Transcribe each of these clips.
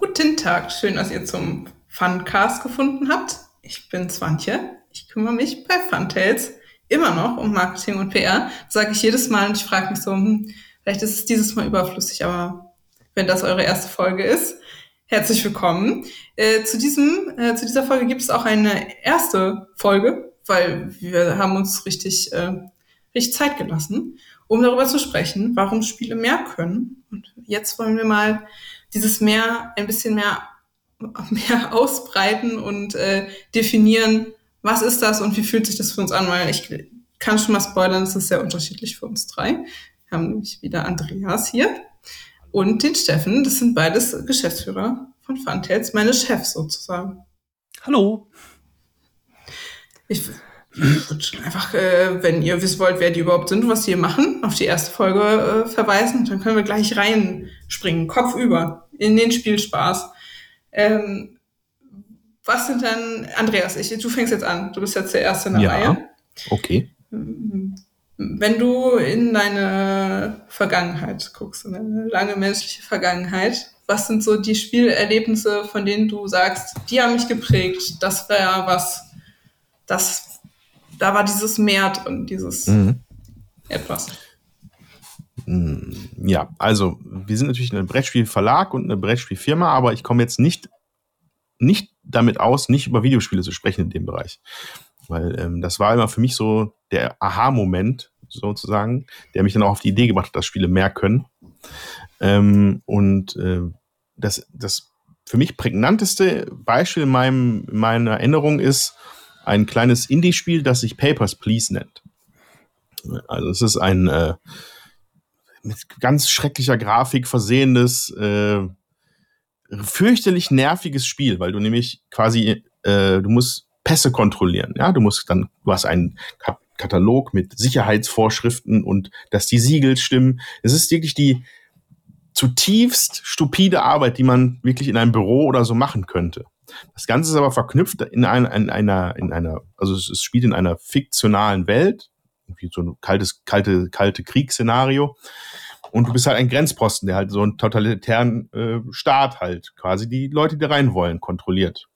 Guten Tag, schön, dass ihr zum Funcast gefunden habt. Ich bin Swantje. Ich kümmere mich bei Funtails immer noch um Marketing und PR. Sage ich jedes Mal und ich frage mich so, hm, vielleicht ist es dieses Mal überflüssig, aber wenn das eure erste Folge ist, herzlich willkommen. Äh, zu, diesem, äh, zu dieser Folge gibt es auch eine erste Folge, weil wir haben uns richtig, äh, richtig Zeit gelassen, um darüber zu sprechen, warum Spiele mehr können. Und jetzt wollen wir mal dieses mehr ein bisschen mehr, mehr ausbreiten und äh, definieren, was ist das und wie fühlt sich das für uns an, weil ich kann schon mal spoilern, es ist sehr unterschiedlich für uns drei. Wir haben nämlich wieder Andreas hier und den Steffen. Das sind beides Geschäftsführer von Funtails, meine Chefs sozusagen. Hallo. Ich einfach, äh, wenn ihr wissen wollt, wer die überhaupt sind, was die hier machen, auf die erste Folge äh, verweisen. Dann können wir gleich reinspringen, Kopf über, in den Spielspaß. Ähm, was sind dann, Andreas, ich, du fängst jetzt an. Du bist jetzt der Erste in der ja, Reihe. Okay. Wenn du in deine Vergangenheit guckst, in deine lange menschliche Vergangenheit, was sind so die Spielerlebnisse, von denen du sagst, die haben mich geprägt, das wäre was, das da war dieses Mehr drin, dieses mhm. etwas. Mm, ja, also wir sind natürlich ein Brettspielverlag und eine Brettspielfirma, aber ich komme jetzt nicht, nicht damit aus, nicht über Videospiele zu sprechen in dem Bereich. Weil ähm, das war immer für mich so der Aha-Moment, sozusagen, der mich dann auch auf die Idee gebracht hat, dass Spiele mehr können. Ähm, und äh, das, das für mich prägnanteste Beispiel in, meinem, in meiner Erinnerung ist, ein kleines Indie-Spiel, das sich Papers, Please nennt. Also es ist ein äh, mit ganz schrecklicher Grafik versehenes, äh, fürchterlich nerviges Spiel, weil du nämlich quasi, äh, du musst Pässe kontrollieren. Ja, du musst dann, du hast einen Katalog mit Sicherheitsvorschriften und dass die Siegel stimmen. Es ist wirklich die zutiefst stupide Arbeit, die man wirklich in einem Büro oder so machen könnte. Das Ganze ist aber verknüpft in, ein, in einer, in einer, also es, spielt in einer fiktionalen Welt, irgendwie so ein kaltes, kalte, kalte Kriegsszenario. Und du bist halt ein Grenzposten, der halt so einen totalitären äh, Staat halt quasi die Leute, die rein wollen, kontrolliert.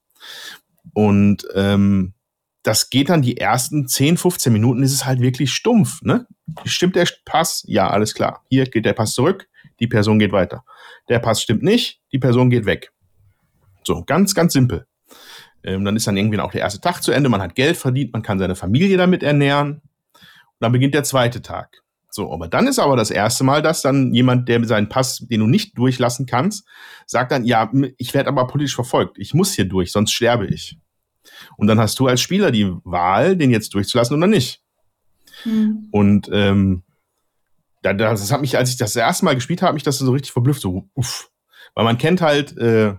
Und ähm, das geht dann die ersten 10, 15 Minuten, ist es halt wirklich stumpf. Ne? Stimmt der Pass? Ja, alles klar. Hier geht der Pass zurück, die Person geht weiter. Der Pass stimmt nicht, die Person geht weg. So, ganz, ganz simpel. Ähm, dann ist dann irgendwie auch der erste Tag zu Ende, man hat Geld verdient, man kann seine Familie damit ernähren. Und dann beginnt der zweite Tag. So, aber dann ist aber das erste Mal, dass dann jemand, der seinen Pass, den du nicht durchlassen kannst, sagt dann, ja, ich werde aber politisch verfolgt, ich muss hier durch, sonst sterbe ich. Und dann hast du als Spieler die Wahl, den jetzt durchzulassen oder nicht. Hm. Und ähm, das hat mich, als ich das erste Mal gespielt habe, mich das so richtig verblüfft, so uff. Weil man kennt halt äh,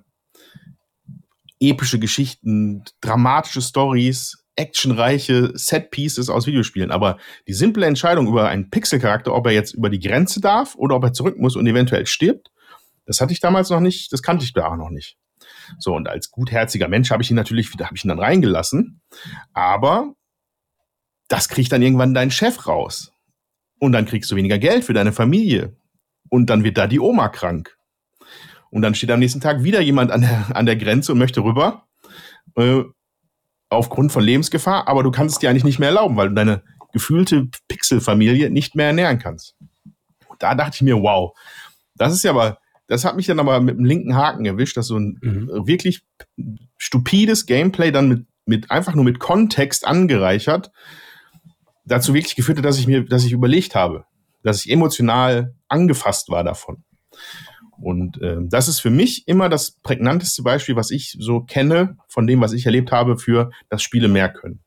epische Geschichten, dramatische Stories, actionreiche Set-Pieces aus Videospielen. Aber die simple Entscheidung über einen Pixel-Charakter, ob er jetzt über die Grenze darf oder ob er zurück muss und eventuell stirbt, das hatte ich damals noch nicht, das kannte ich da auch noch nicht. So, und als gutherziger Mensch habe ich ihn natürlich wieder, habe ich ihn dann reingelassen. Aber das kriegt dann irgendwann dein Chef raus. Und dann kriegst du weniger Geld für deine Familie. Und dann wird da die Oma krank. Und dann steht am nächsten Tag wieder jemand an der, an der Grenze und möchte rüber. Äh, aufgrund von Lebensgefahr, aber du kannst es dir eigentlich nicht mehr erlauben, weil du deine gefühlte Pixelfamilie nicht mehr ernähren kannst. Und da dachte ich mir, wow, das ist ja aber, das hat mich dann aber mit dem linken Haken erwischt, dass so ein mhm. wirklich stupides Gameplay dann mit, mit einfach nur mit Kontext angereichert dazu wirklich geführt hat, dass ich mir, dass ich überlegt habe, dass ich emotional angefasst war davon. Und äh, das ist für mich immer das prägnanteste Beispiel, was ich so kenne von dem, was ich erlebt habe, für das Spiele mehr können.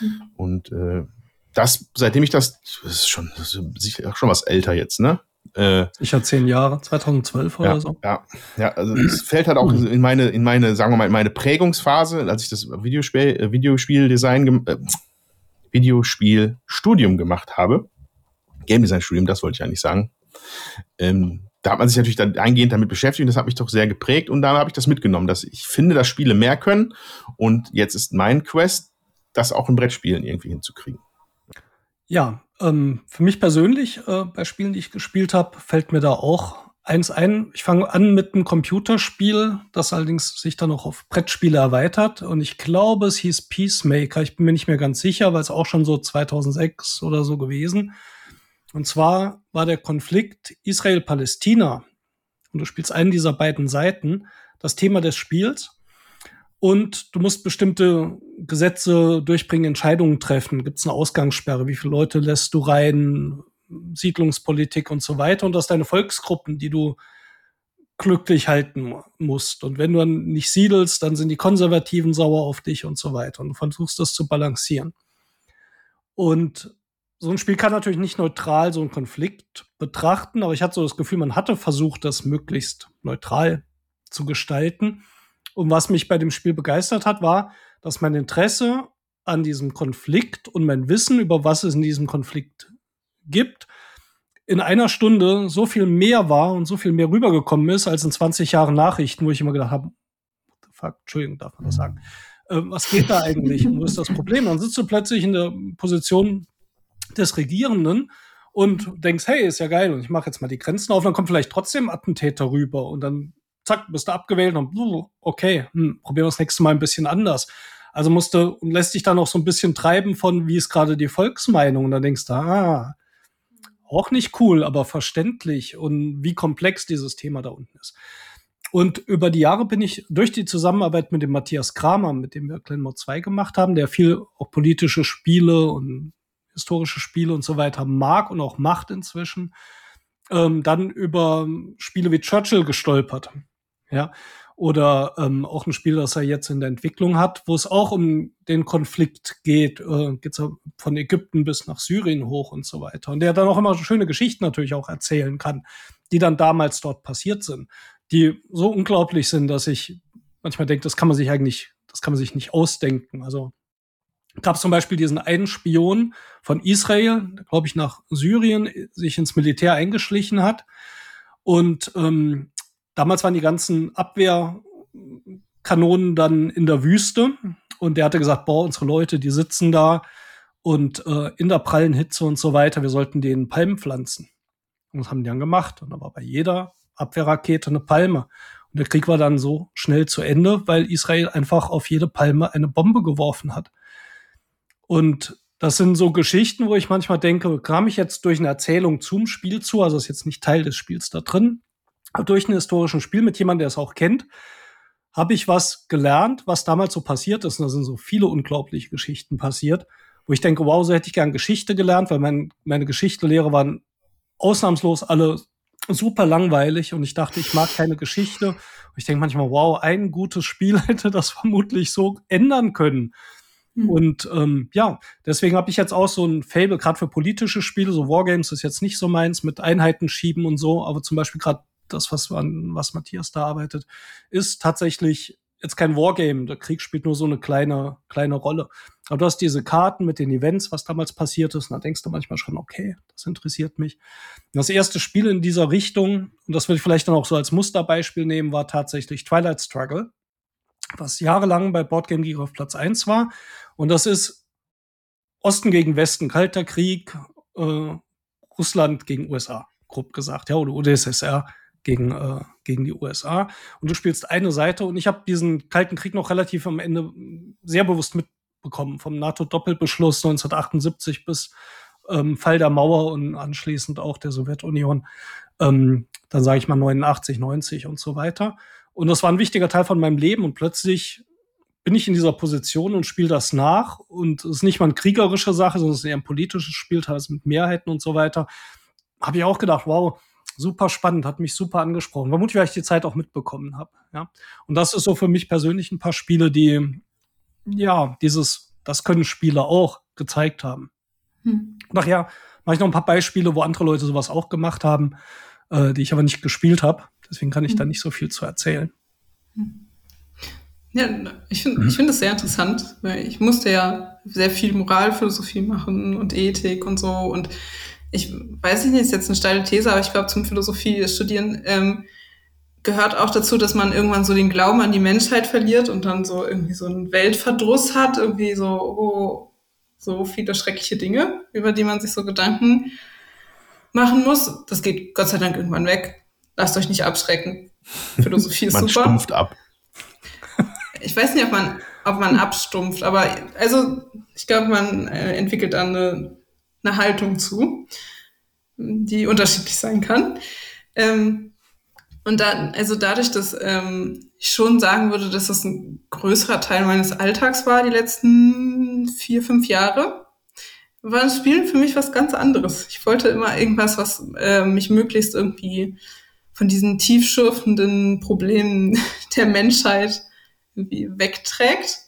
Mhm. Und äh, das, seitdem ich das, das ist schon, das ist sicher schon was älter jetzt, ne? Äh, ich hatte zehn Jahre, 2012 ja, oder so. Ja, ja, also es fällt halt auch in meine, in meine, sagen wir mal, in meine Prägungsphase, als ich das Videospiel, äh, Videospieldesign, äh, Videospielstudium gemacht habe. Game Design Studium, das wollte ich eigentlich sagen. Ähm, da hat man sich natürlich dann eingehend damit beschäftigt und das hat mich doch sehr geprägt und da habe ich das mitgenommen, dass ich finde, dass Spiele mehr können und jetzt ist mein Quest, das auch in Brettspielen irgendwie hinzukriegen. Ja, ähm, für mich persönlich, äh, bei Spielen, die ich gespielt habe, fällt mir da auch eins ein. Ich fange an mit einem Computerspiel, das allerdings sich dann auch auf Brettspiele erweitert. Und ich glaube, es hieß Peacemaker. Ich bin mir nicht mehr ganz sicher, weil es auch schon so 2006 oder so gewesen. Und zwar war der Konflikt Israel-Palästina. Und du spielst einen dieser beiden Seiten. Das Thema des Spiels. Und du musst bestimmte Gesetze durchbringen, Entscheidungen treffen. Gibt es eine Ausgangssperre? Wie viele Leute lässt du rein? Siedlungspolitik und so weiter und das deine Volksgruppen, die du glücklich halten musst. Und wenn du dann nicht siedelst, dann sind die Konservativen sauer auf dich und so weiter. Und du versuchst das zu balancieren. Und so ein Spiel kann natürlich nicht neutral so einen Konflikt betrachten, aber ich hatte so das Gefühl, man hatte versucht, das möglichst neutral zu gestalten. Und was mich bei dem Spiel begeistert hat, war, dass mein Interesse an diesem Konflikt und mein Wissen über was es in diesem Konflikt gibt, in einer Stunde so viel mehr war und so viel mehr rübergekommen ist als in 20 Jahren Nachrichten, wo ich immer gedacht habe, fuck, Entschuldigung, darf man das sagen? Äh, was geht da eigentlich und wo ist das Problem? Dann sitzt du plötzlich in der Position des Regierenden und denkst, hey, ist ja geil und ich mache jetzt mal die Grenzen auf, dann kommt vielleicht trotzdem Attentäter rüber und dann zack, bist du abgewählt und okay, hm, probieren wir das nächste Mal ein bisschen anders. Also musste und lässt dich dann auch so ein bisschen treiben von, wie ist gerade die Volksmeinung und dann denkst du, ah, auch nicht cool, aber verständlich und wie komplex dieses Thema da unten ist. Und über die Jahre bin ich durch die Zusammenarbeit mit dem Matthias Kramer, mit dem wir Glenmore 2 gemacht haben, der viel auch politische Spiele und historische Spiele und so weiter mag und auch macht inzwischen, ähm, dann über Spiele wie Churchill gestolpert. Ja, oder ähm, auch ein Spiel, das er jetzt in der Entwicklung hat, wo es auch um den Konflikt geht, äh, geht's von Ägypten bis nach Syrien hoch und so weiter. Und der dann auch immer schöne Geschichten natürlich auch erzählen kann, die dann damals dort passiert sind, die so unglaublich sind, dass ich manchmal denke, das kann man sich eigentlich, das kann man sich nicht ausdenken. Also gab es zum Beispiel diesen einen Spion von Israel, glaube ich, nach Syrien sich ins Militär eingeschlichen hat und ähm, damals waren die ganzen Abwehrkanonen dann in der Wüste und der hatte gesagt, boah, unsere Leute, die sitzen da und äh, in der prallen Hitze und so weiter, wir sollten denen Palmen pflanzen. Und das haben die dann gemacht. Und da war bei jeder Abwehrrakete eine Palme. Und der Krieg war dann so schnell zu Ende, weil Israel einfach auf jede Palme eine Bombe geworfen hat. Und das sind so Geschichten, wo ich manchmal denke, kam ich jetzt durch eine Erzählung zum Spiel zu, also ist jetzt nicht Teil des Spiels da drin, durch ein historischen Spiel mit jemandem, der es auch kennt, habe ich was gelernt, was damals so passiert ist. Und da sind so viele unglaubliche Geschichten passiert, wo ich denke, wow, so hätte ich gern Geschichte gelernt, weil mein, meine Geschichtelehre waren ausnahmslos alle super langweilig und ich dachte, ich mag keine Geschichte. Und ich denke manchmal, wow, ein gutes Spiel hätte das vermutlich so ändern können. Mhm. Und ähm, ja, deswegen habe ich jetzt auch so ein Fable, gerade für politische Spiele, so Wargames ist jetzt nicht so meins, mit Einheiten schieben und so, aber zum Beispiel gerade das, was, an was Matthias da arbeitet, ist tatsächlich jetzt kein Wargame. Der Krieg spielt nur so eine kleine, kleine Rolle. Aber du hast diese Karten mit den Events, was damals passiert ist, und da denkst du manchmal schon, okay, das interessiert mich. Das erste Spiel in dieser Richtung, und das würde ich vielleicht dann auch so als Musterbeispiel nehmen, war tatsächlich Twilight Struggle, was jahrelang bei Boardgame Geek auf Platz 1 war. Und das ist Osten gegen Westen, Kalter Krieg, äh, Russland gegen USA, grob gesagt, ja, oder UdSSR gegen, äh, gegen die USA. Und du spielst eine Seite und ich habe diesen Kalten Krieg noch relativ am Ende sehr bewusst mitbekommen, vom NATO-Doppelbeschluss 1978 bis ähm, Fall der Mauer und anschließend auch der Sowjetunion, ähm, dann sage ich mal 89, 90 und so weiter. Und das war ein wichtiger Teil von meinem Leben und plötzlich bin ich in dieser Position und spiele das nach. Und es ist nicht mal eine kriegerische Sache, sondern es ist eher ein politisches Spiel, teilweise mit Mehrheiten und so weiter. Habe ich auch gedacht, wow, super spannend, hat mich super angesprochen. Vermutlich, weil ich die Zeit auch mitbekommen habe. Ja. Und das ist so für mich persönlich ein paar Spiele, die ja dieses, das können Spiele auch gezeigt haben. Hm. Nachher mache ich noch ein paar Beispiele, wo andere Leute sowas auch gemacht haben, äh, die ich aber nicht gespielt habe. Deswegen kann ich da nicht so viel zu erzählen. Ja, ich finde mhm. ich das sehr interessant, weil ich musste ja sehr viel Moralphilosophie machen und Ethik und so und ich weiß nicht, ist jetzt eine steile These, aber ich glaube, zum Philosophie studieren ähm, gehört auch dazu, dass man irgendwann so den Glauben an die Menschheit verliert und dann so irgendwie so einen Weltverdruss hat, irgendwie so, oh, so viele schreckliche Dinge, über die man sich so Gedanken machen muss. Das geht Gott sei Dank irgendwann weg. Lasst euch nicht abschrecken. Philosophie ist man super. Man stumpft ab. Ich weiß nicht, ob man, ob man abstumpft, aber also ich glaube, man äh, entwickelt dann eine, eine Haltung zu, die unterschiedlich sein kann. Ähm, und dann, also dadurch, dass ähm, ich schon sagen würde, dass das ein größerer Teil meines Alltags war, die letzten vier, fünf Jahre, war das Spielen für mich was ganz anderes. Ich wollte immer irgendwas, was äh, mich möglichst irgendwie von diesen tiefschürfenden Problemen der Menschheit irgendwie wegträgt.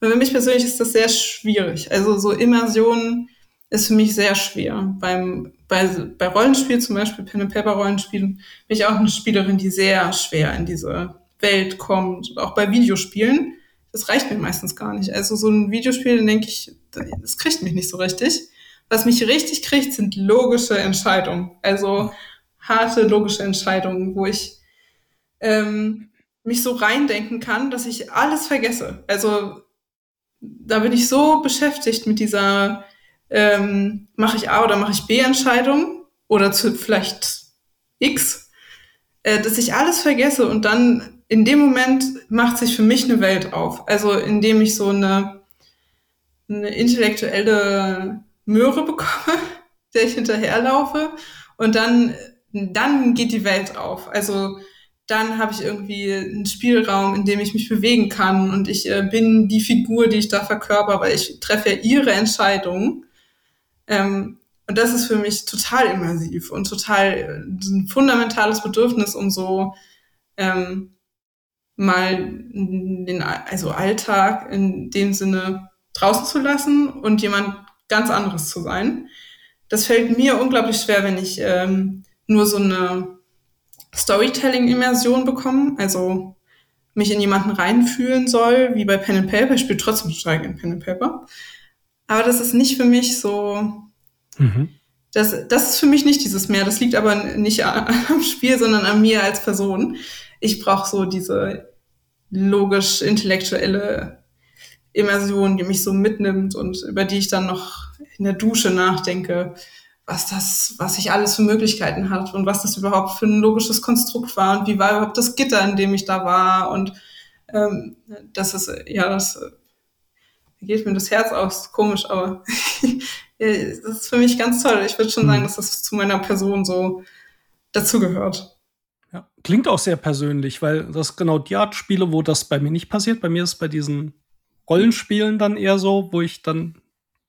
Und für mich persönlich ist das sehr schwierig. Also so Immersion ist für mich sehr schwer. Beim, bei, bei Rollenspiel, zum Beispiel Pen and Paper Rollenspielen, bin ich auch eine Spielerin, die sehr schwer in diese Welt kommt. Und auch bei Videospielen, das reicht mir meistens gar nicht. Also so ein Videospiel, dann denke ich, das kriegt mich nicht so richtig. Was mich richtig kriegt, sind logische Entscheidungen. Also harte logische Entscheidungen, wo ich ähm, mich so reindenken kann, dass ich alles vergesse. Also da bin ich so beschäftigt mit dieser ähm, mache ich A oder mache ich B Entscheidung oder zu vielleicht X, äh, dass ich alles vergesse und dann in dem Moment macht sich für mich eine Welt auf. Also indem ich so eine, eine intellektuelle Möhre bekomme, der ich hinterherlaufe und dann, dann geht die Welt auf. Also dann habe ich irgendwie einen Spielraum, in dem ich mich bewegen kann und ich äh, bin die Figur, die ich da verkörper, weil ich treffe ihre Entscheidungen. Ähm, und das ist für mich total immersiv und total ein fundamentales Bedürfnis, um so ähm, mal den also Alltag in dem Sinne draußen zu lassen und jemand ganz anderes zu sein. Das fällt mir unglaublich schwer, wenn ich ähm, nur so eine Storytelling-Immersion bekomme, also mich in jemanden reinfühlen soll, wie bei Pen and Paper. Ich spiele trotzdem stark in Pen and Paper. Aber das ist nicht für mich so. Mhm. Das, das ist für mich nicht dieses Meer. Das liegt aber nicht am Spiel, sondern an mir als Person. Ich brauche so diese logisch-intellektuelle Immersion, die mich so mitnimmt und über die ich dann noch in der Dusche nachdenke, was das, was sich alles für Möglichkeiten hat und was das überhaupt für ein logisches Konstrukt war und wie war überhaupt das Gitter, in dem ich da war und ähm, das ist, ja, das geht mir das Herz aus, komisch, aber das ist für mich ganz toll. Ich würde schon sagen, mhm. dass das zu meiner Person so dazugehört. Ja, klingt auch sehr persönlich, weil das genau die Art Spiele, wo das bei mir nicht passiert. Bei mir ist bei diesen Rollenspielen dann eher so, wo ich dann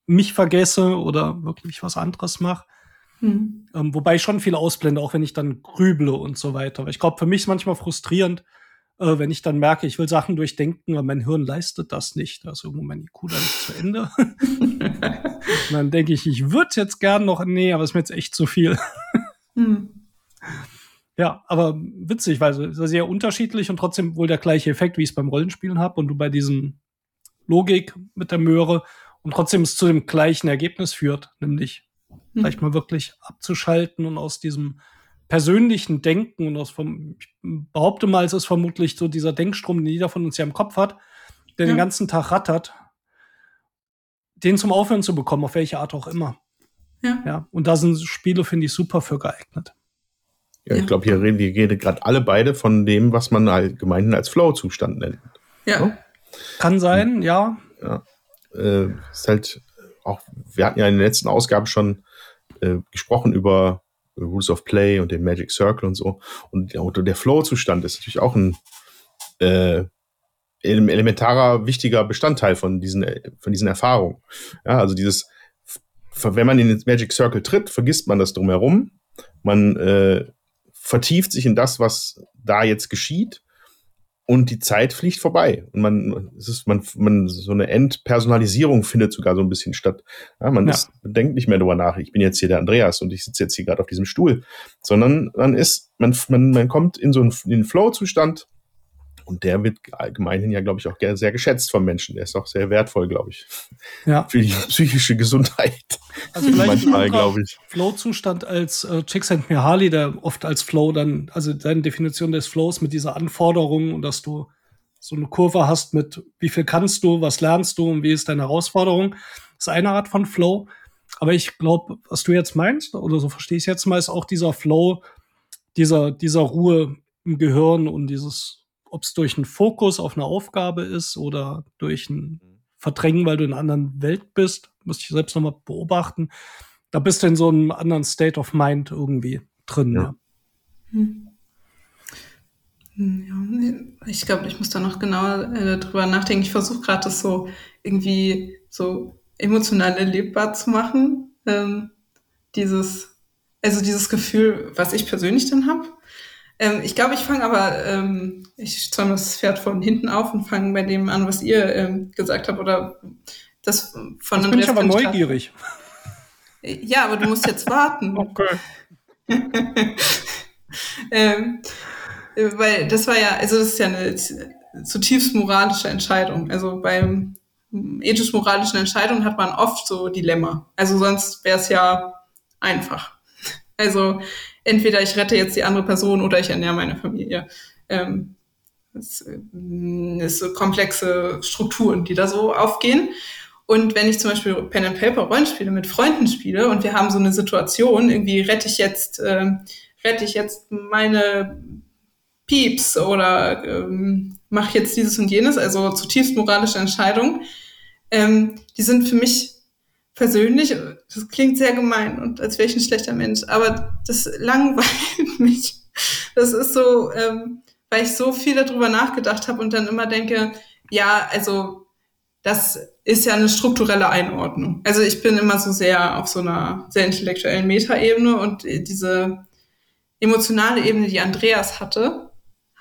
mich vergesse oder wirklich was anderes mache. Mhm. Ähm, wobei ich schon viel ausblende, auch wenn ich dann grüble und so weiter. ich glaube, für mich ist manchmal frustrierend, äh, wenn ich dann merke, ich will Sachen durchdenken, aber mein Hirn leistet das nicht. Also irgendwo mein IQ dann nicht zu Ende. und dann denke ich, ich würde jetzt gern noch, nee, aber es ist mir jetzt echt zu viel. hm. Ja, aber witzig, weil es ist sehr unterschiedlich und trotzdem wohl der gleiche Effekt, wie ich es beim Rollenspielen habe und du bei diesen Logik mit der Möhre und trotzdem es zu dem gleichen Ergebnis führt, nämlich hm. vielleicht mal wirklich abzuschalten und aus diesem persönlichen Denken und aus vom, ich behaupte mal, es ist vermutlich so dieser Denkstrom, den jeder von uns ja im Kopf hat, der ja. den ganzen Tag rattert, den zum Aufhören zu bekommen, auf welche Art auch immer. Ja. ja und da sind Spiele, finde ich, super für geeignet. Ja, ich glaube, hier reden wir gerade alle beide von dem, was man allgemein als Flow-Zustand nennt. Ja. So? Kann sein, ja. Ja. Äh, ist halt auch, wir hatten ja in der letzten Ausgabe schon äh, gesprochen über Rules of Play und den Magic Circle und so. Und ja, der Flow-Zustand ist natürlich auch ein äh, elementarer, wichtiger Bestandteil von diesen, von diesen Erfahrungen. Ja, also dieses, wenn man in den Magic Circle tritt, vergisst man das drumherum. Man äh, vertieft sich in das, was da jetzt geschieht und die Zeit fliegt vorbei. Und man, es ist, man, man, so eine Entpersonalisierung findet sogar so ein bisschen statt. Ja, man, ja. Ist, denkt nicht mehr darüber nach, ich bin jetzt hier der Andreas und ich sitze jetzt hier gerade auf diesem Stuhl, sondern man ist, man, man, man kommt in so einen, in einen Flow-Zustand und der wird allgemein ja, glaube ich, auch sehr geschätzt vom Menschen. Der ist auch sehr wertvoll, glaube ich. Ja. Für die psychische Gesundheit. Also manchmal, glaube ich. Flow-Zustand als äh, Csikszentmihalyi, der oft als Flow dann, also seine Definition des Flows mit dieser Anforderung und dass du so eine Kurve hast mit, wie viel kannst du, was lernst du und wie ist deine Herausforderung. Das ist eine Art von Flow. Aber ich glaube, was du jetzt meinst, oder so verstehe ich es jetzt mal, ist auch dieser Flow, dieser, dieser Ruhe im Gehirn und dieses, ob es durch einen Fokus auf eine Aufgabe ist oder durch ein Verdrängen, weil du in einer anderen Welt bist, müsste ich selbst nochmal beobachten. Da bist du in so einem anderen State of Mind irgendwie drin. Ja. ja. Hm. hm ja ich glaube, ich muss da noch genauer äh, drüber nachdenken. Ich versuche gerade das so irgendwie so emotional erlebbar zu machen. Ähm, dieses, also dieses Gefühl, was ich persönlich dann habe. Ähm, ich glaube, ich fange aber, ähm, ich zäume das Pferd von hinten auf und fange bei dem an, was ihr ähm, gesagt habt oder das von Jetzt bin ich aber neugierig. Ja, aber du musst jetzt warten. Okay. ähm, weil das war ja, also das ist ja eine zutiefst moralische Entscheidung. Also beim ethisch-moralischen Entscheidungen hat man oft so Dilemma. Also sonst wäre es ja einfach. Also entweder ich rette jetzt die andere Person oder ich ernähre meine Familie. Ähm, das ist so komplexe Strukturen, die da so aufgehen. Und wenn ich zum Beispiel Pen and Paper Rollenspiele mit Freunden spiele und wir haben so eine Situation, irgendwie rette ich jetzt, äh, rette ich jetzt meine Pieps oder ähm, mache jetzt dieses und jenes, also zutiefst moralische Entscheidungen, ähm, die sind für mich persönlich, das klingt sehr gemein und als wäre ich ein schlechter Mensch, aber das langweilt mich. Das ist so, ähm, weil ich so viel darüber nachgedacht habe und dann immer denke, ja, also das ist ja eine strukturelle Einordnung. Also ich bin immer so sehr auf so einer sehr intellektuellen Metaebene und diese emotionale Ebene, die Andreas hatte,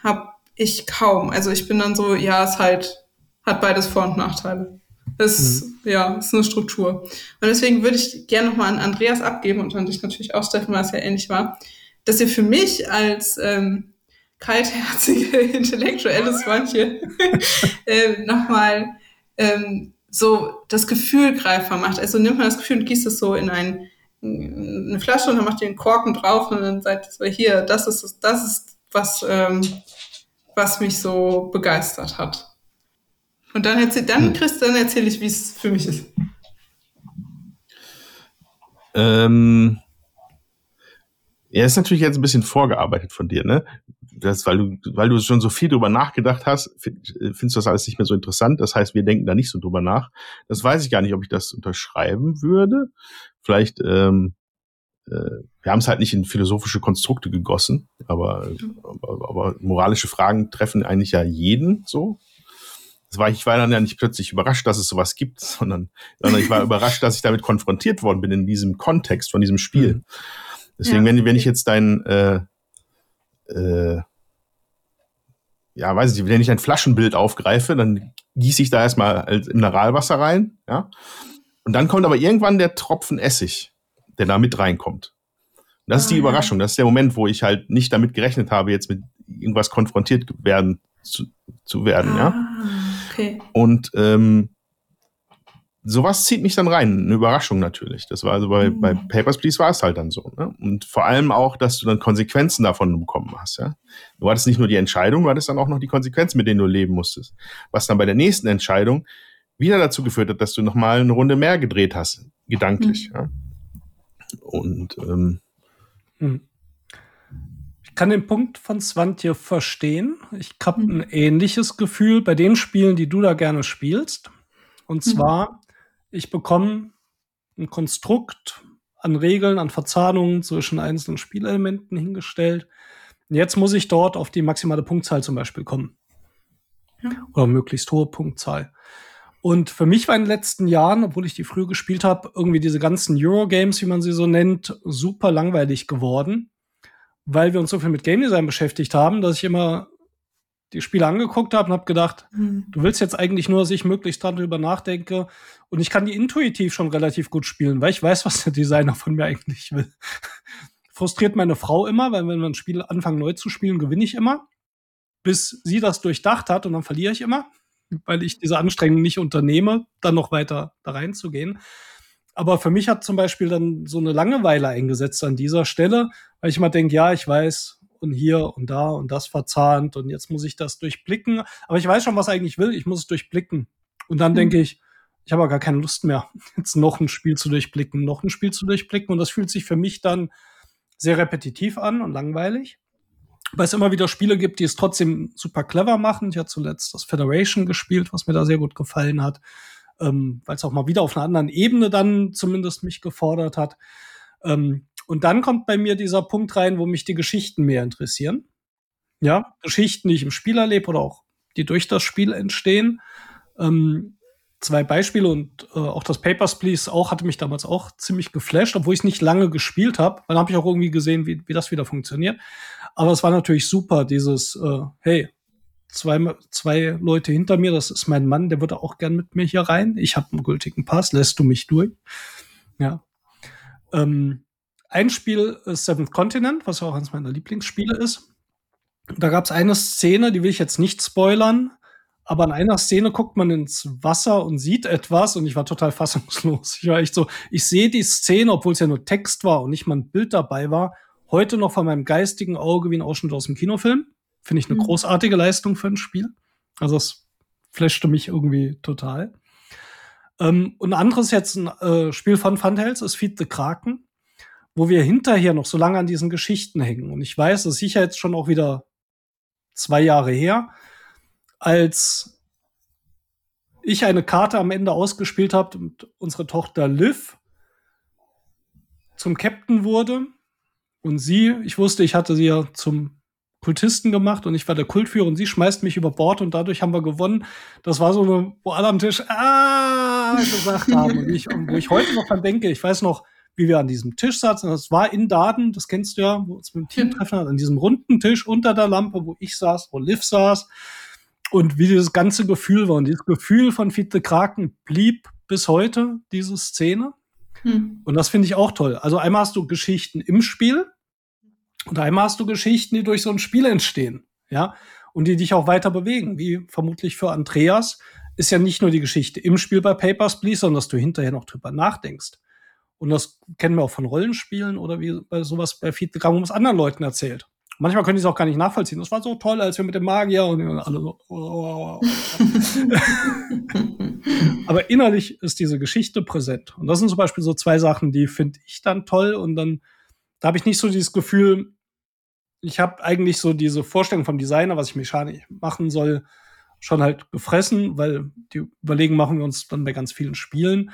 habe ich kaum. Also ich bin dann so, ja, es halt hat beides Vor- und Nachteile. Es mhm. ja, ist eine Struktur. Und deswegen würde ich gerne nochmal an Andreas abgeben und an dich natürlich auch, Steffen, weil es ja ähnlich war, dass ihr für mich als ähm, kaltherzige, intellektuelle Swantje äh, nochmal ähm, so das Gefühl greifbar macht. Also nimmt man das Gefühl und gießt es so in ein, eine Flasche und dann macht ihr einen Korken drauf und dann sagt so, hier, das ist, das ist was, ähm, was mich so begeistert hat. Und dann erzähl, dann, hm. Chris, dann erzähle ich, wie es für mich ist. Ähm, ja, ist natürlich jetzt ein bisschen vorgearbeitet von dir, ne? Das, weil du, weil du schon so viel drüber nachgedacht hast, findest du das alles nicht mehr so interessant. Das heißt, wir denken da nicht so drüber nach. Das weiß ich gar nicht, ob ich das unterschreiben würde. Vielleicht, ähm, äh, wir haben es halt nicht in philosophische Konstrukte gegossen, aber, aber, aber moralische Fragen treffen eigentlich ja jeden so. Das war, ich war dann ja nicht plötzlich überrascht, dass es sowas gibt, sondern, sondern ich war überrascht, dass ich damit konfrontiert worden bin in diesem Kontext von diesem Spiel. Mhm. Deswegen, ja. wenn, wenn ich jetzt dein, äh, äh, ja, weiß ich nicht, wenn ich ein Flaschenbild aufgreife, dann gieße ich da erstmal Mineralwasser rein, ja. Und dann kommt aber irgendwann der Tropfen Essig, der da mit reinkommt. Und das ah, ist die ah, Überraschung. Das ist der Moment, wo ich halt nicht damit gerechnet habe, jetzt mit irgendwas konfrontiert werden zu, zu werden, ah, ja. Okay. Und ähm, sowas zieht mich dann rein. Eine Überraschung natürlich. Das war also bei, mhm. bei Papers, Please war es halt dann so. Ne? Und vor allem auch, dass du dann Konsequenzen davon bekommen hast. Ja? Du hattest nicht nur die Entscheidung, du hattest dann auch noch die Konsequenzen, mit denen du leben musstest. Was dann bei der nächsten Entscheidung wieder dazu geführt hat, dass du nochmal eine Runde mehr gedreht hast, gedanklich. Mhm. Ja? Und ähm, mhm. Ich kann den Punkt von Swantje verstehen. Ich habe mhm. ein ähnliches Gefühl bei den Spielen, die du da gerne spielst. Und mhm. zwar ich bekomme ein Konstrukt an Regeln, an Verzahnungen zwischen einzelnen Spielelementen hingestellt. Jetzt muss ich dort auf die maximale Punktzahl zum Beispiel kommen. Ja. Oder möglichst hohe Punktzahl. Und für mich war in den letzten Jahren, obwohl ich die früher gespielt habe, irgendwie diese ganzen Eurogames, wie man sie so nennt, super langweilig geworden, weil wir uns so viel mit Game Design beschäftigt haben, dass ich immer die Spiele angeguckt habe und habe gedacht, mhm. du willst jetzt eigentlich nur, dass ich möglichst dran drüber nachdenke. Und ich kann die intuitiv schon relativ gut spielen, weil ich weiß, was der Designer von mir eigentlich will. Frustriert meine Frau immer, weil wenn wir ein Spiel anfangen neu zu spielen, gewinne ich immer. Bis sie das durchdacht hat und dann verliere ich immer, weil ich diese Anstrengung nicht unternehme, dann noch weiter da reinzugehen. Aber für mich hat zum Beispiel dann so eine Langeweile eingesetzt an dieser Stelle, weil ich mal denke, ja, ich weiß, und hier und da und das verzahnt und jetzt muss ich das durchblicken. Aber ich weiß schon, was ich eigentlich will. Ich muss es durchblicken. Und dann mhm. denke ich, ich habe gar keine Lust mehr, jetzt noch ein Spiel zu durchblicken, noch ein Spiel zu durchblicken. Und das fühlt sich für mich dann sehr repetitiv an und langweilig. weil es immer wieder Spiele gibt, die es trotzdem super clever machen. Ich habe zuletzt das Federation gespielt, was mir da sehr gut gefallen hat, ähm, weil es auch mal wieder auf einer anderen Ebene dann zumindest mich gefordert hat. Ähm, und dann kommt bei mir dieser Punkt rein, wo mich die Geschichten mehr interessieren. Ja, Geschichten, die ich im Spiel erlebe oder auch die durch das Spiel entstehen. Ähm, zwei Beispiele und äh, auch das Papers, Please auch hatte mich damals auch ziemlich geflasht, obwohl ich nicht lange gespielt habe. Dann habe ich auch irgendwie gesehen, wie, wie das wieder funktioniert. Aber es war natürlich super, dieses, äh, hey, zwei, zwei Leute hinter mir, das ist mein Mann, der würde auch gern mit mir hier rein. Ich habe einen gültigen Pass, lässt du mich durch? Ja. Ähm, ein Spiel ist Seventh Continent, was auch eines meiner Lieblingsspiele ist. Da gab es eine Szene, die will ich jetzt nicht spoilern, aber in einer Szene guckt man ins Wasser und sieht etwas und ich war total fassungslos. Ich war echt so, ich sehe die Szene, obwohl es ja nur Text war und nicht mal ein Bild dabei war, heute noch von meinem geistigen Auge wie ein Ausschnitt aus dem Kinofilm. Finde ich eine mhm. großartige Leistung für ein Spiel. Also es flashte mich irgendwie total. Ähm, und ein anderes jetzt ein äh, Spiel von Funtails ist Feed the Kraken, wo wir hinterher noch so lange an diesen Geschichten hängen. Und ich weiß, das ist sicher jetzt schon auch wieder zwei Jahre her, als ich eine Karte am Ende ausgespielt habe und unsere Tochter Liv zum Captain wurde und sie, ich wusste, ich hatte sie ja zum Kultisten gemacht und ich war der Kultführer und sie schmeißt mich über Bord und dadurch haben wir gewonnen. Das war so eine, wo alle am Tisch ah gesagt haben und ich, wo ich heute noch dran denke, ich weiß noch, wie wir an diesem Tisch saßen. Das war in Daden, das kennst du ja, wo uns mit dem Team treffen an diesem runden Tisch unter der Lampe, wo ich saß, wo Liv saß und wie dieses ganze Gefühl war. Und dieses Gefühl von Fiete Kraken blieb bis heute, diese Szene. Hm. Und das finde ich auch toll. Also einmal hast du Geschichten im Spiel und einmal hast du Geschichten, die durch so ein Spiel entstehen. Ja. Und die dich auch weiter bewegen, wie vermutlich für Andreas ist ja nicht nur die Geschichte im Spiel bei Papers, Please, sondern dass du hinterher noch drüber nachdenkst. Und das kennen wir auch von Rollenspielen oder wie bei sowas bei Feedback, wo man es anderen Leuten erzählt. Manchmal können die es auch gar nicht nachvollziehen. Das war so toll, als wir mit dem Magier und alle so. Oh. Aber innerlich ist diese Geschichte präsent. Und das sind zum Beispiel so zwei Sachen, die finde ich dann toll. Und dann, da habe ich nicht so dieses Gefühl, ich habe eigentlich so diese Vorstellung vom Designer, was ich mechanisch machen soll, schon halt gefressen, weil die Überlegen machen wir uns dann bei ganz vielen Spielen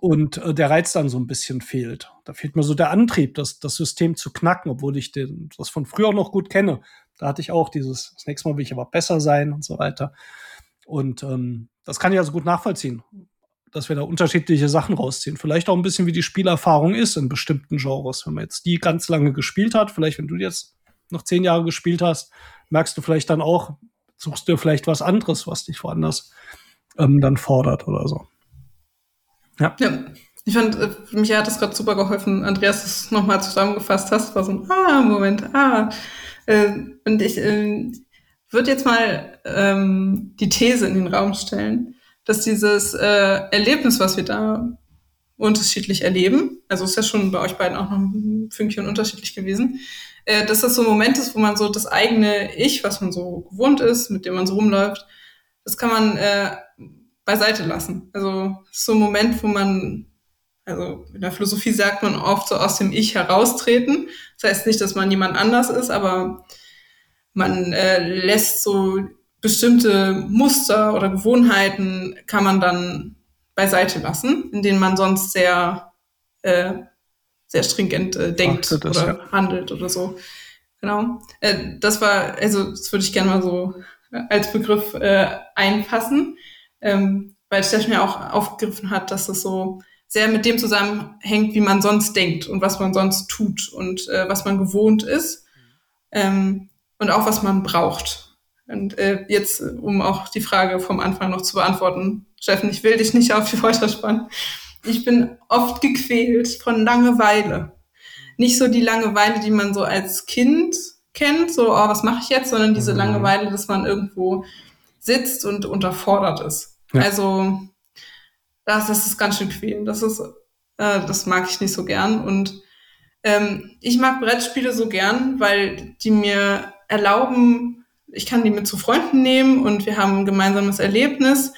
und äh, der Reiz dann so ein bisschen fehlt. Da fehlt mir so der Antrieb, das, das System zu knacken, obwohl ich den, das von früher noch gut kenne. Da hatte ich auch dieses, das nächste Mal will ich aber besser sein und so weiter. Und ähm, das kann ich also gut nachvollziehen, dass wir da unterschiedliche Sachen rausziehen. Vielleicht auch ein bisschen, wie die Spielerfahrung ist in bestimmten Genres. Wenn man jetzt die ganz lange gespielt hat, vielleicht wenn du jetzt noch zehn Jahre gespielt hast, merkst du vielleicht dann auch, suchst du vielleicht was anderes, was dich woanders ähm, dann fordert oder so. Ja. ja. Ich fand, äh, mich hat das gerade super geholfen, Andreas, dass du nochmal zusammengefasst hast. War so ein, ah, Moment, ah. Äh, und ich äh, würde jetzt mal ähm, die These in den Raum stellen, dass dieses äh, Erlebnis, was wir da unterschiedlich erleben, also ist ja schon bei euch beiden auch noch ein Fünkchen unterschiedlich gewesen, äh, dass das so ein Moment ist, wo man so das eigene Ich, was man so gewohnt ist, mit dem man so rumläuft, das kann man äh, beiseite lassen. Also so ein Moment, wo man, also in der Philosophie sagt man oft so aus dem Ich heraustreten. Das heißt nicht, dass man jemand anders ist, aber man äh, lässt so bestimmte Muster oder Gewohnheiten kann man dann beiseite lassen, in denen man sonst sehr, äh, sehr stringent äh, denkt Ach, das, oder ja. handelt oder so. Genau. Äh, das war, also das würde ich gerne mal so als Begriff äh, einfassen ähm, weil Steff mir auch aufgegriffen hat, dass es so sehr mit dem zusammenhängt, wie man sonst denkt und was man sonst tut und äh, was man gewohnt ist ähm, und auch was man braucht. Und äh, jetzt, um auch die Frage vom Anfang noch zu beantworten, Steffen, ich will dich nicht auf die Folter spannen. Ich bin oft gequält von Langeweile. Nicht so die Langeweile, die man so als Kind kennt, so, oh, was mache ich jetzt, sondern diese mhm. Langeweile, dass man irgendwo sitzt und unterfordert ist. Ja. Also das, das ist ganz schön quälend. Das ist, äh, das mag ich nicht so gern. Und ähm, ich mag Brettspiele so gern, weil die mir erlauben, ich kann die mit zu Freunden nehmen und wir haben ein gemeinsames Erlebnis.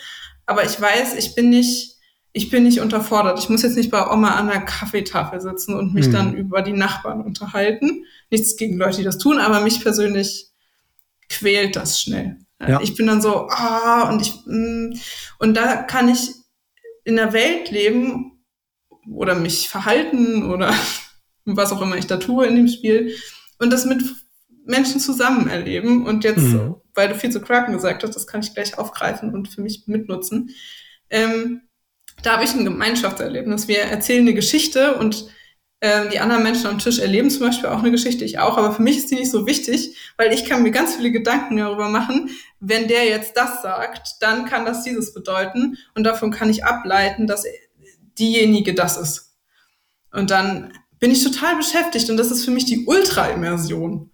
Aber ich weiß, ich bin nicht ich bin nicht unterfordert. Ich muss jetzt nicht bei Oma an der Kaffeetafel sitzen und mich mhm. dann über die Nachbarn unterhalten. Nichts gegen Leute, die das tun, aber mich persönlich quält das schnell. Ja. Ich bin dann so, ah, und ich, mm, und da kann ich in der Welt leben oder mich verhalten oder was auch immer ich da tue in dem Spiel und das mit Menschen zusammen erleben. Und jetzt, mhm. weil du viel zu Kraken gesagt hast, das kann ich gleich aufgreifen und für mich mitnutzen. Ähm, da habe ich ein Gemeinschaftserlebnis. Wir erzählen eine Geschichte und äh, die anderen Menschen am Tisch erleben zum Beispiel auch eine Geschichte, ich auch, aber für mich ist die nicht so wichtig, weil ich kann mir ganz viele Gedanken darüber machen, wenn der jetzt das sagt, dann kann das dieses bedeuten und davon kann ich ableiten, dass diejenige das ist. Und dann bin ich total beschäftigt und das ist für mich die Ultra-Immersion.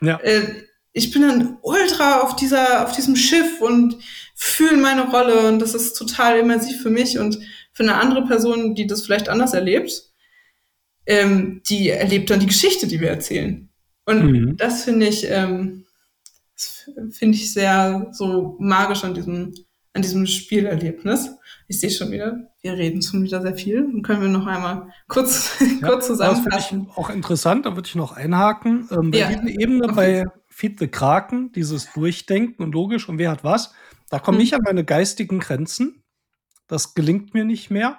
Ja. Äh, ich bin dann ultra auf dieser, auf diesem Schiff und fühle meine Rolle und das ist total immersiv für mich und für eine andere Person, die das vielleicht anders erlebt, ähm, die erlebt dann die Geschichte, die wir erzählen. Und mhm. das finde ich, ähm, finde ich sehr so magisch an diesem, an diesem Spielerlebnis. Ich sehe schon wieder, wir reden schon wieder sehr viel. Dann können wir noch einmal kurz, ja, kurz zusammenfassen. Das ich auch interessant, da würde ich noch einhaken. Ähm, bei ja. dieser Ebene okay. bei Feed the Kraken, dieses Durchdenken und logisch und wer hat was, da komme mhm. ich an meine geistigen Grenzen. Das gelingt mir nicht mehr.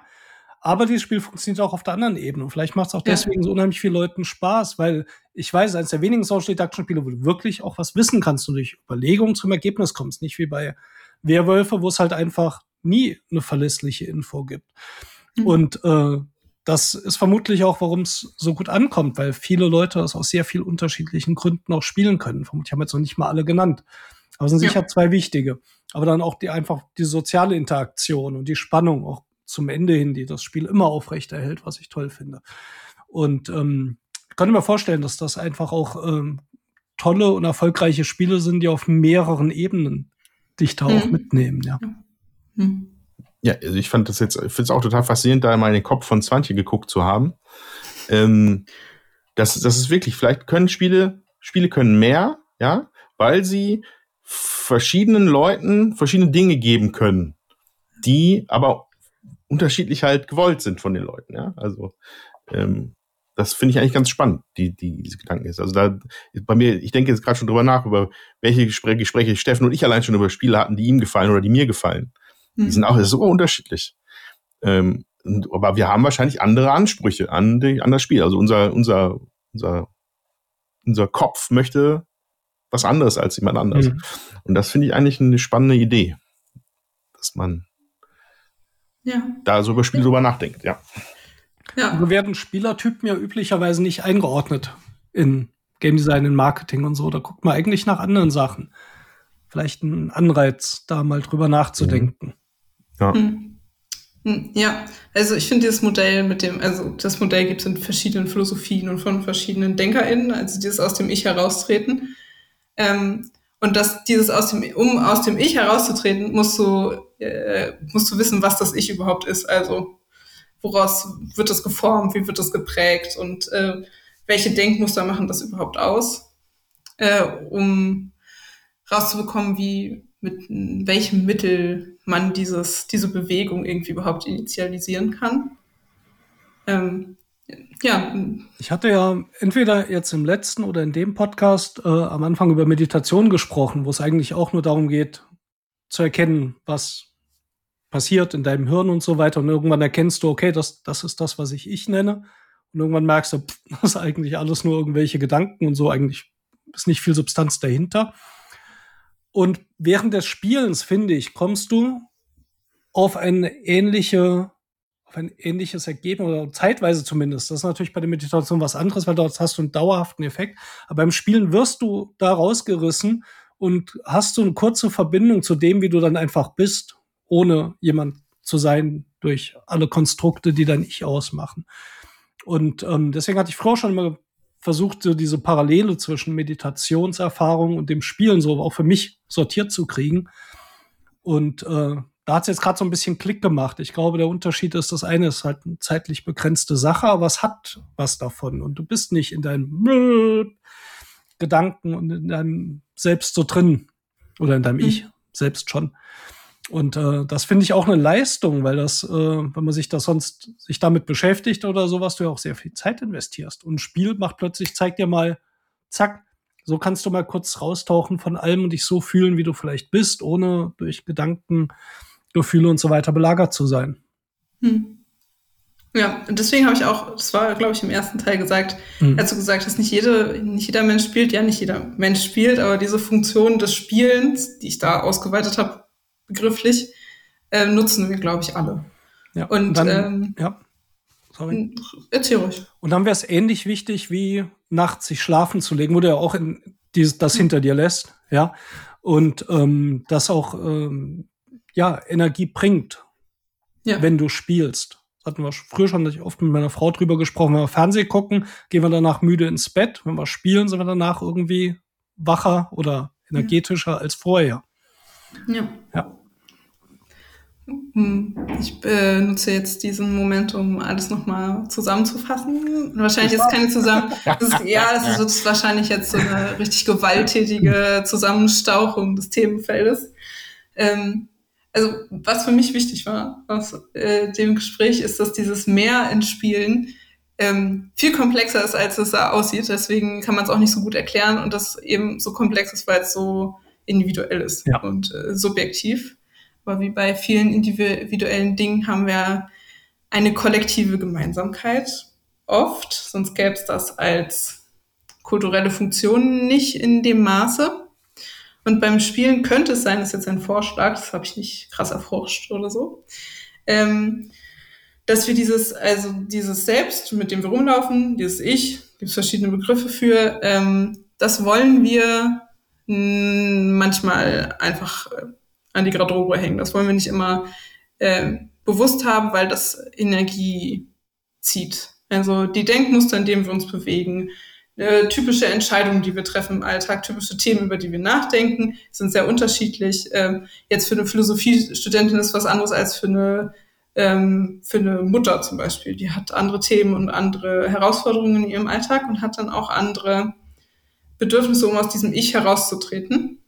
Aber dieses Spiel funktioniert auch auf der anderen Ebene. Und vielleicht macht es auch deswegen so unheimlich vielen Leuten Spaß, weil ich weiß, eines der wenigen Social Deduction Spiele, wo du wirklich auch was wissen kannst und durch Überlegungen zum Ergebnis kommst. Nicht wie bei Werwölfe, wo es halt einfach nie eine verlässliche Info gibt. Mhm. Und äh, das ist vermutlich auch, warum es so gut ankommt, weil viele Leute das aus sehr vielen unterschiedlichen Gründen auch spielen können. Vermutlich haben wir jetzt noch nicht mal alle genannt. Aber es sind ja. sicher zwei wichtige. Aber dann auch die einfach die soziale Interaktion und die Spannung auch zum Ende hin, die das Spiel immer aufrechterhält, was ich toll finde. Und ähm, ich kann mir vorstellen, dass das einfach auch ähm, tolle und erfolgreiche Spiele sind, die auf mehreren Ebenen dich da mhm. auch mitnehmen, ja. Mhm. Ja, also ich fand das jetzt, ich finde es auch total faszinierend, da mal in den Kopf von Zwantje geguckt zu haben. Ähm, das, das ist wirklich, vielleicht können Spiele, Spiele können mehr, ja, weil sie verschiedenen Leuten verschiedene Dinge geben können, die aber unterschiedlich halt gewollt sind von den Leuten. Ja? Also ähm, das finde ich eigentlich ganz spannend, die, die, diese Gedanken ist. Also da bei mir, ich denke jetzt gerade schon drüber nach, über welche Gespräche, Gespräche Steffen und ich allein schon über Spiele hatten, die ihm gefallen oder die mir gefallen. Mhm. Die sind auch so unterschiedlich. Ähm, und, aber wir haben wahrscheinlich andere Ansprüche an, die, an das Spiel. Also unser, unser, unser, unser Kopf möchte was anderes als jemand anders. Mhm. Und das finde ich eigentlich eine spannende Idee, dass man ja. da so über Spiele drüber nachdenkt, ja. Ja. So werden Spielertypen ja üblicherweise nicht eingeordnet in Game Design, in Marketing und so. Da guckt man eigentlich nach anderen Sachen. Vielleicht ein Anreiz, da mal drüber nachzudenken. Ja. Hm. hm ja, also ich finde dieses Modell mit dem, also das Modell gibt es in verschiedenen Philosophien und von verschiedenen DenkerInnen, also dieses aus dem Ich heraustreten. Ähm, und dass dieses aus dem, um aus dem Ich herauszutreten, musst du, äh, musst du wissen, was das Ich überhaupt ist. Also woraus wird es geformt, wie wird es geprägt und äh, welche Denkmuster machen das überhaupt aus, äh, um rauszubekommen, wie mit welchem Mittel man dieses, diese Bewegung irgendwie überhaupt initialisieren kann. Ähm, ja. Ich hatte ja entweder jetzt im letzten oder in dem Podcast äh, am Anfang über Meditation gesprochen, wo es eigentlich auch nur darum geht, zu erkennen, was passiert in deinem Hirn und so weiter. Und irgendwann erkennst du, okay, das, das ist das, was ich ich nenne. Und irgendwann merkst du, pff, das ist eigentlich alles nur irgendwelche Gedanken und so. Eigentlich ist nicht viel Substanz dahinter. Und während des Spielens, finde ich, kommst du auf eine ähnliche ein ähnliches Ergebnis oder zeitweise zumindest. Das ist natürlich bei der Meditation was anderes, weil dort hast du einen dauerhaften Effekt. Aber beim Spielen wirst du da rausgerissen und hast so eine kurze Verbindung zu dem, wie du dann einfach bist, ohne jemand zu sein durch alle Konstrukte, die dann ich ausmachen. Und ähm, deswegen hatte ich früher schon immer versucht, so diese Parallele zwischen Meditationserfahrung und dem Spielen so auch für mich sortiert zu kriegen. Und äh, da hat es jetzt gerade so ein bisschen Klick gemacht. Ich glaube, der Unterschied ist, das eine ist halt eine zeitlich begrenzte Sache, aber es hat was davon. Und du bist nicht in deinem Gedanken und in deinem Selbst so drin. Oder in deinem mhm. Ich selbst schon. Und äh, das finde ich auch eine Leistung, weil das, äh, wenn man sich das sonst sich damit beschäftigt oder sowas, du ja auch sehr viel Zeit investierst. Und ein Spiel macht plötzlich, zeigt dir mal, zack, so kannst du mal kurz raustauchen von allem und dich so fühlen, wie du vielleicht bist, ohne durch Gedanken, Gefühle und so weiter belagert zu sein. Hm. Ja, und deswegen habe ich auch, das war, glaube ich, im ersten Teil gesagt, mhm. du gesagt hast, nicht, jede, nicht jeder Mensch spielt, ja, nicht jeder Mensch spielt, aber diese Funktion des Spielens, die ich da ausgeweitet habe, begrifflich, äh, nutzen wir, glaube ich, alle. Ja, und, und dann, ähm, ja. Sorry. Erzähl ruhig. Und dann wäre es ähnlich wichtig, wie nachts sich schlafen zu legen, wo du ja auch in dieses, das hinter dir lässt, ja. Und ähm, das auch ähm, ja, Energie bringt, ja. wenn du spielst hatten wir früher schon oft mit meiner Frau drüber gesprochen, wenn wir Fernsehen gucken, gehen wir danach müde ins Bett. Wenn wir spielen, sind wir danach irgendwie wacher oder energetischer ja. als vorher. Ja. ja. Hm, ich äh, nutze jetzt diesen Moment, um alles nochmal zusammenzufassen. Wahrscheinlich ist keine zusammen. Ist, ja, es ist wahrscheinlich jetzt so eine richtig gewalttätige Zusammenstauchung des Themenfeldes. Ähm, also was für mich wichtig war aus äh, dem Gespräch, ist, dass dieses Mehr in Spielen ähm, viel komplexer ist, als es da aussieht. Deswegen kann man es auch nicht so gut erklären und das eben so komplex ist, weil es so individuell ist ja. und äh, subjektiv. Aber wie bei vielen individuellen Dingen haben wir eine kollektive Gemeinsamkeit oft, sonst gäbe es das als kulturelle Funktion nicht in dem Maße. Und beim Spielen könnte es sein, das ist jetzt ein Vorschlag, das habe ich nicht krass erforscht oder so, ähm, dass wir dieses, also dieses Selbst, mit dem wir rumlaufen, dieses Ich, gibt es verschiedene Begriffe für, ähm, das wollen wir manchmal einfach äh, an die Garderobe hängen. Das wollen wir nicht immer äh, bewusst haben, weil das Energie zieht. Also die Denkmuster, in denen wir uns bewegen, äh, typische Entscheidungen, die wir treffen im Alltag, typische Themen, über die wir nachdenken, sind sehr unterschiedlich. Ähm, jetzt für eine Philosophiestudentin ist was anderes als für eine ähm, für eine Mutter zum Beispiel. Die hat andere Themen und andere Herausforderungen in ihrem Alltag und hat dann auch andere Bedürfnisse, um aus diesem Ich herauszutreten,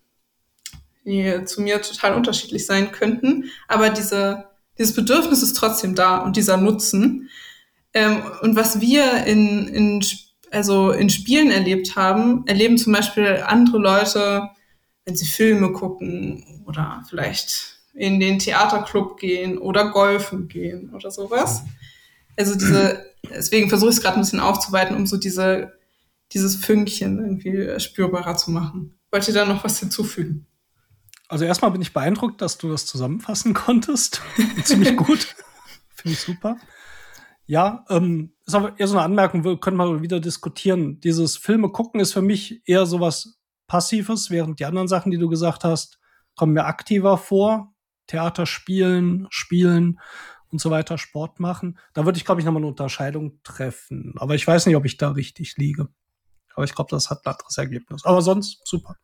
die zu mir total unterschiedlich sein könnten. Aber diese, dieses Bedürfnis ist trotzdem da und dieser Nutzen. Ähm, und was wir in, in also in Spielen erlebt haben, erleben zum Beispiel andere Leute, wenn sie Filme gucken oder vielleicht in den Theaterclub gehen oder golfen gehen oder sowas. Also diese, deswegen versuche ich es gerade ein bisschen aufzuweiten, um so diese, dieses Fünkchen irgendwie spürbarer zu machen. Wollt ihr da noch was hinzufügen? Also erstmal bin ich beeindruckt, dass du das zusammenfassen konntest. Ziemlich gut. Finde ich super. Ja, ähm, ist aber eher so eine Anmerkung, wir können mal wieder diskutieren. Dieses Filme gucken ist für mich eher sowas Passives, während die anderen Sachen, die du gesagt hast, kommen mir aktiver vor. Theater spielen, spielen und so weiter, Sport machen. Da würde ich, glaube ich, nochmal eine Unterscheidung treffen. Aber ich weiß nicht, ob ich da richtig liege. Aber ich glaube, das hat ein anderes Ergebnis. Aber sonst super.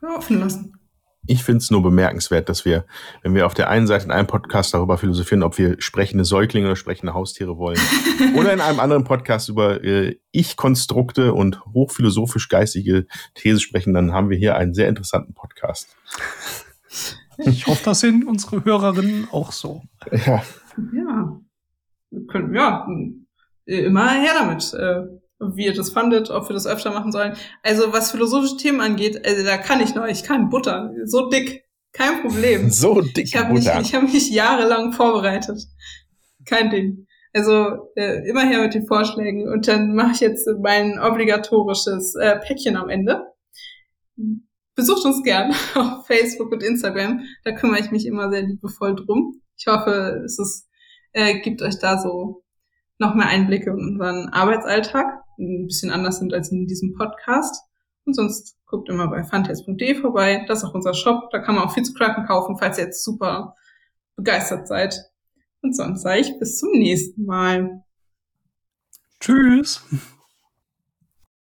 Ja, offen lassen ich finde es nur bemerkenswert, dass wir, wenn wir auf der einen Seite in einem Podcast darüber philosophieren, ob wir sprechende Säuglinge oder sprechende Haustiere wollen, oder in einem anderen Podcast über äh, Ich-Konstrukte und hochphilosophisch geistige These sprechen, dann haben wir hier einen sehr interessanten Podcast. Ich hoffe, das sind unsere Hörerinnen auch so. Ja. Ja. Wir können, ja, immer her damit. Wie ihr das fandet, ob wir das öfter machen sollen. Also was philosophische Themen angeht, also da kann ich noch, ich kann Butter, so dick, kein Problem. So dick ich hab Butter. Mich, ich habe mich jahrelang vorbereitet. Kein Ding. Also äh, immer her mit den Vorschlägen und dann mache ich jetzt mein obligatorisches äh, Päckchen am Ende. Besucht uns gern auf Facebook und Instagram. Da kümmere ich mich immer sehr liebevoll drum. Ich hoffe, es ist, äh, gibt euch da so noch mehr Einblicke in unseren Arbeitsalltag ein bisschen anders sind als in diesem Podcast. Und sonst guckt immer bei funtails.de vorbei. Das ist auch unser Shop. Da kann man auch viel zu Kraken kaufen, falls ihr jetzt super begeistert seid. Und sonst sage ich bis zum nächsten Mal. Tschüss.